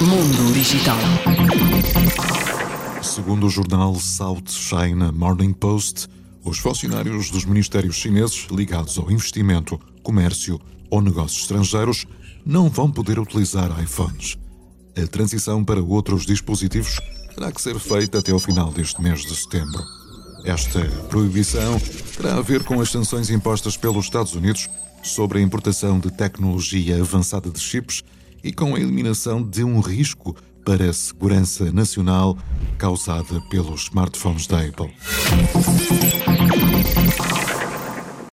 Mundo Digital. Segundo o jornal South China Morning Post, os funcionários dos ministérios chineses ligados ao investimento, comércio ou negócios estrangeiros não vão poder utilizar iPhones. A transição para outros dispositivos terá que ser feita até o final deste mês de setembro. Esta proibição terá a ver com as sanções impostas pelos Estados Unidos sobre a importação de tecnologia avançada de chips e com a eliminação de um risco para a segurança nacional causada pelos smartphones da Apple.